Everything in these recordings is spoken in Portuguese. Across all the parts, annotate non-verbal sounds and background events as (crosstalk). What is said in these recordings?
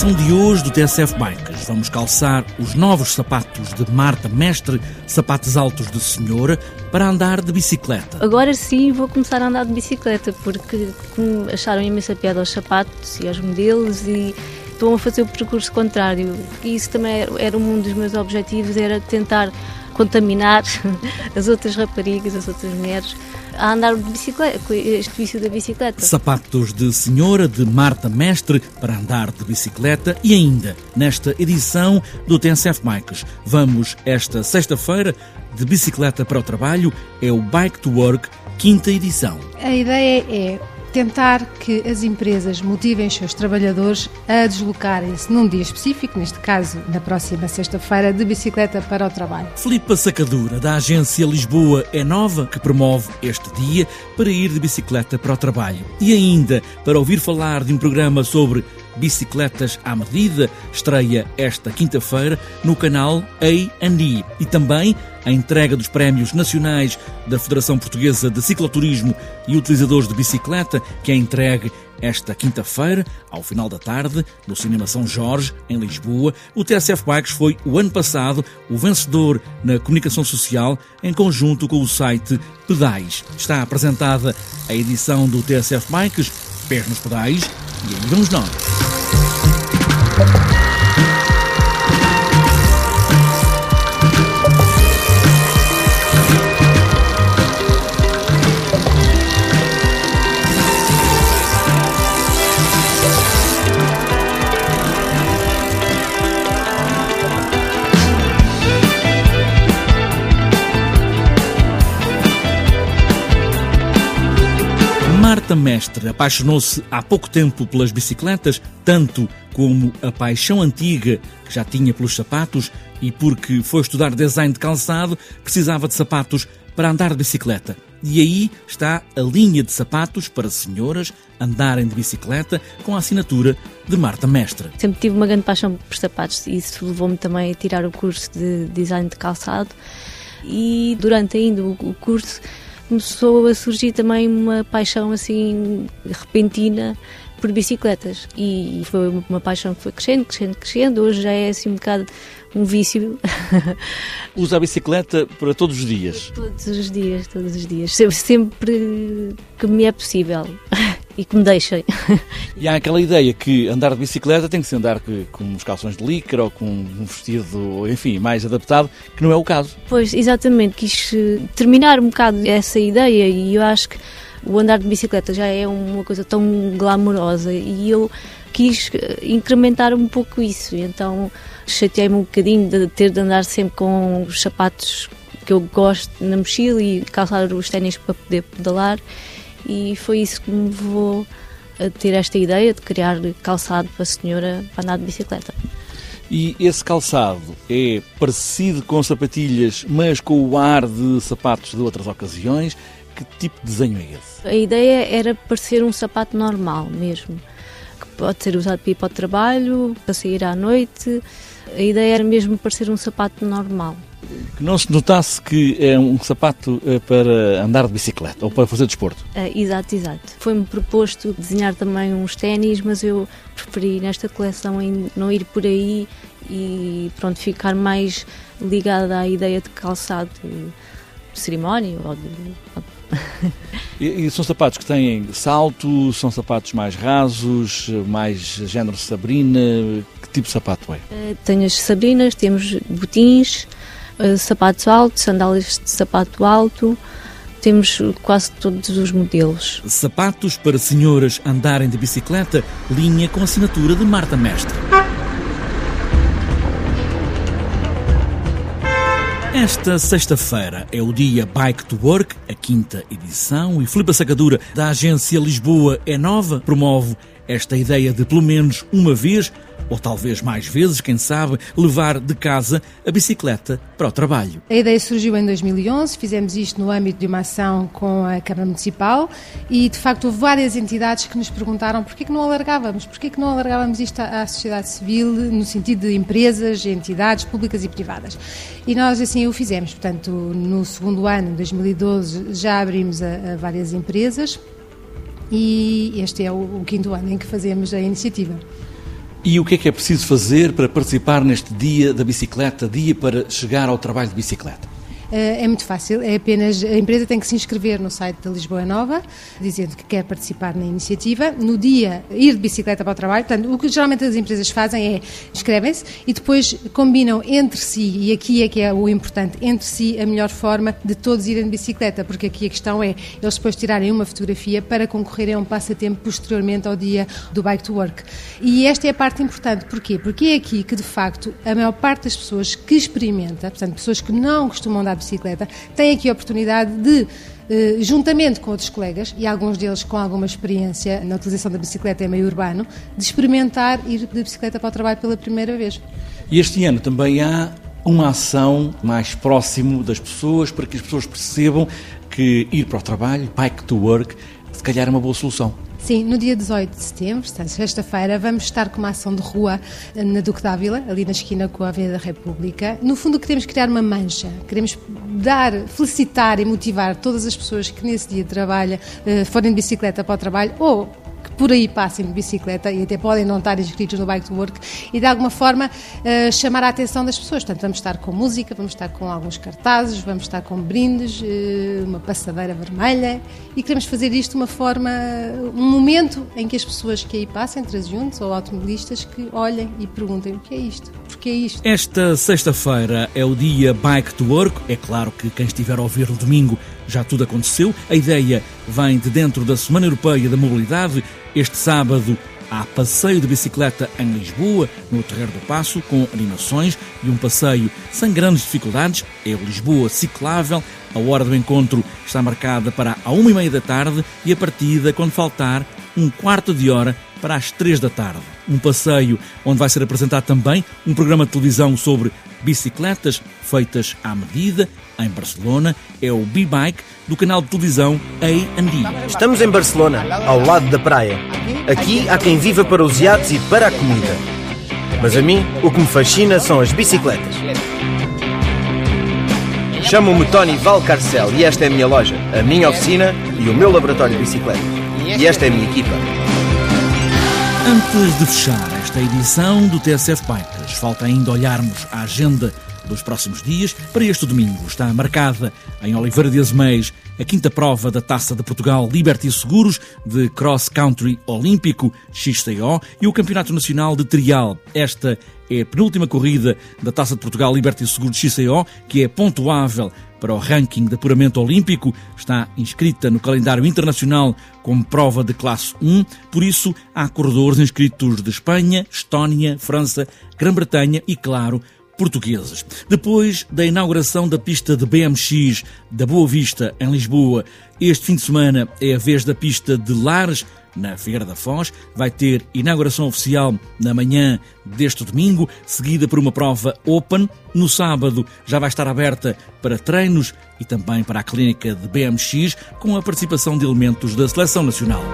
edição de hoje do TSF Bikes vamos calçar os novos sapatos de Marta Mestre, sapatos altos de senhora, para andar de bicicleta. Agora sim vou começar a andar de bicicleta, porque acharam imensa piada aos sapatos e aos modelos e estão a fazer o percurso contrário. E isso também era um dos meus objetivos, era tentar contaminar (laughs) as outras raparigas, as outras mulheres a andar de bicicleta, com este vício da bicicleta. Sapatos de Senhora de Marta Mestre para andar de bicicleta e ainda nesta edição do TNCF Bikes. Vamos esta sexta-feira de bicicleta para o trabalho, é o Bike to Work, quinta edição. A ideia é tentar que as empresas motivem os seus trabalhadores a deslocarem-se num dia específico, neste caso na próxima sexta-feira, de bicicleta para o trabalho. Filipa Sacadura, da agência Lisboa é Nova, que promove este dia para ir de bicicleta para o trabalho. E ainda, para ouvir falar de um programa sobre Bicicletas à Medida estreia esta quinta-feira no canal A&E e também a entrega dos prémios nacionais da Federação Portuguesa de Cicloturismo e Utilizadores de Bicicleta, que é entregue esta quinta-feira, ao final da tarde, no Cinema São Jorge, em Lisboa. O TSF Bikes foi, o ano passado, o vencedor na comunicação social, em conjunto com o site Pedais. Está apresentada a edição do TSF Bikes, Pés nos Pedais, e aí vamos nós. Marta Mestre apaixonou-se há pouco tempo pelas bicicletas, tanto como a paixão antiga que já tinha pelos sapatos e porque foi estudar design de calçado, precisava de sapatos para andar de bicicleta. E aí está a linha de sapatos para senhoras andarem de bicicleta com a assinatura de Marta Mestre. Sempre tive uma grande paixão por sapatos e isso levou-me também a tirar o curso de design de calçado e durante ainda o curso começou a surgir também uma paixão assim repentina por bicicletas e foi uma paixão que foi crescendo, crescendo, crescendo. Hoje já é assim um bocado um vício. (laughs) Usa a bicicleta para todos os dias? Todos os dias, todos os dias. Sempre que me é possível (laughs) e que me deixem. E há aquela ideia que andar de bicicleta tem que se andar com uns calções de licra ou com um vestido, enfim, mais adaptado, que não é o caso. Pois, exatamente. Quis eh, terminar um bocado essa ideia e eu acho que o andar de bicicleta já é uma coisa tão glamourosa e eu quis eh, incrementar um pouco isso. Então chateei-me um bocadinho de ter de andar sempre com os sapatos que eu gosto na mochila e calçar os ténis para poder pedalar e foi isso que me levou a ter esta ideia de criar calçado para a senhora para andar de bicicleta. E esse calçado é parecido com sapatilhas, mas com o ar de sapatos de outras ocasiões. Que tipo de desenho é esse? A ideia era parecer um sapato normal mesmo, que pode ser usado para ir para o trabalho, para sair à noite. A ideia era mesmo parecer um sapato normal que não se notasse que é um sapato eh, para andar de bicicleta ou para fazer desporto. É, exato, exato. Foi-me proposto desenhar também uns ténis, mas eu preferi nesta coleção não ir por aí e pronto, ficar mais ligada à ideia de calçado de cerimónia ou de, e, e, são sapatos que têm salto, são sapatos mais rasos, mais género Sabrina. Que tipo de sapato é? Uh, tenho as Sabrinas, temos botins, sapatos altos, sandálias de sapato alto. Temos quase todos os modelos. Sapatos para senhoras andarem de bicicleta, linha com assinatura de Marta Mestre. Esta sexta-feira é o dia Bike to Work, a quinta edição, e Filipe Sacadura, da agência Lisboa é Nova, promove esta ideia de, pelo menos uma vez, ou talvez mais vezes, quem sabe, levar de casa a bicicleta para o trabalho. A ideia surgiu em 2011, fizemos isto no âmbito de uma ação com a Câmara Municipal e, de facto, houve várias entidades que nos perguntaram porquê que não alargávamos, porquê que não alargávamos isto à sociedade civil, no sentido de empresas, entidades públicas e privadas. E nós, assim, o fizemos. Portanto, no segundo ano, 2012, já abrimos a, a várias empresas e este é o, o quinto ano em que fazemos a iniciativa. E o que é que é preciso fazer para participar neste dia da bicicleta, dia para chegar ao trabalho de bicicleta? Eh, é muito fácil, é apenas a empresa tem que se inscrever no site da Lisboa Nova, dizendo que quer participar na iniciativa. No dia, ir de bicicleta para o trabalho. Portanto, o que geralmente as empresas fazem é inscrevem-se e depois combinam entre si, e aqui é que é o importante, entre si a melhor forma de todos irem de bicicleta, porque aqui a questão é eles depois tirarem uma fotografia para concorrerem a um passatempo posteriormente ao dia do Bike to Work. E esta é a parte importante, porquê? Porque é aqui que de facto a maior parte das pessoas que experimenta, portanto, pessoas que não costumam dar bicicleta, tem aqui a oportunidade de eh, juntamente com outros colegas, e alguns deles com alguma experiência na utilização da bicicleta em meio urbano, de experimentar ir de bicicleta para o trabalho pela primeira vez. E este ano também há uma ação mais próximo das pessoas, para que as pessoas percebam que ir para o trabalho, bike to work, se calhar é uma boa solução. Sim, no dia 18 de setembro, sexta-feira, vamos estar com uma ação de rua eh, na Duque Dávila, ali na esquina com a Avenida da República. No fundo, queremos criar uma mancha, queremos dar, felicitar e motivar todas as pessoas que nesse dia trabalham, eh, forem de bicicleta para o trabalho ou por aí passem de bicicleta e até podem não estar inscritos no Bike to Work e de alguma forma uh, chamar a atenção das pessoas. Portanto, vamos estar com música, vamos estar com alguns cartazes, vamos estar com brindes, uh, uma passadeira vermelha e queremos fazer isto uma forma, um momento em que as pessoas que aí passem, transeuntes ou automobilistas, que olhem e perguntem o que é isto, porque é isto. Esta sexta-feira é o dia Bike to Work. É claro que quem estiver a ouvir no domingo já tudo aconteceu. A ideia vem de dentro da Semana Europeia da Mobilidade. Este sábado há passeio de bicicleta em Lisboa, no Terreiro do Passo, com animações e um passeio sem grandes dificuldades. É o Lisboa Ciclável. A hora do encontro está marcada para a uma e meia da tarde e a partida quando faltar um quarto de hora para as três da tarde. Um passeio onde vai ser apresentado também um programa de televisão sobre bicicletas feitas à medida em Barcelona. É o B-Bike do canal de televisão A&E. Estamos em Barcelona, ao lado da praia. Aqui há quem viva para os iates e para a comida. Mas a mim, o que me fascina são as bicicletas. Chamo-me Tony Valcarcel e esta é a minha loja, a minha oficina e o meu laboratório de bicicletas. E esta é a minha equipa. Antes de fechar esta edição do TSF Bikes, falta ainda olharmos a agenda dos próximos dias. Para este domingo está marcada em Oliveira de Azeméis a quinta prova da Taça de Portugal Liberty Seguros de Cross Country Olímpico XCO e o Campeonato Nacional de Trial. Esta é a penúltima corrida da Taça de Portugal Liberty Seguros XCO, que é pontuável para o ranking de apuramento olímpico, está inscrita no calendário internacional como prova de classe 1, por isso há corredores inscritos de Espanha, Estónia, França, Grã-Bretanha e, claro, portugueses. Depois da inauguração da pista de BMX da Boa Vista, em Lisboa, este fim de semana é a vez da pista de Lares, na Figueira da Foz. Vai ter inauguração oficial na manhã deste domingo, seguida por uma prova Open. No sábado já vai estar aberta para treinos e também para a clínica de BMX, com a participação de elementos da Seleção Nacional.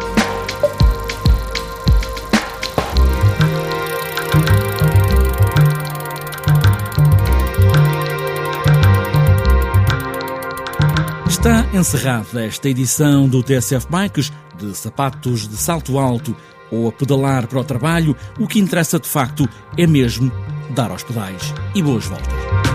Encerrada esta edição do TSF Bikes de sapatos de salto alto ou a pedalar para o trabalho. O que interessa de facto é mesmo dar aos pedais. E boas voltas.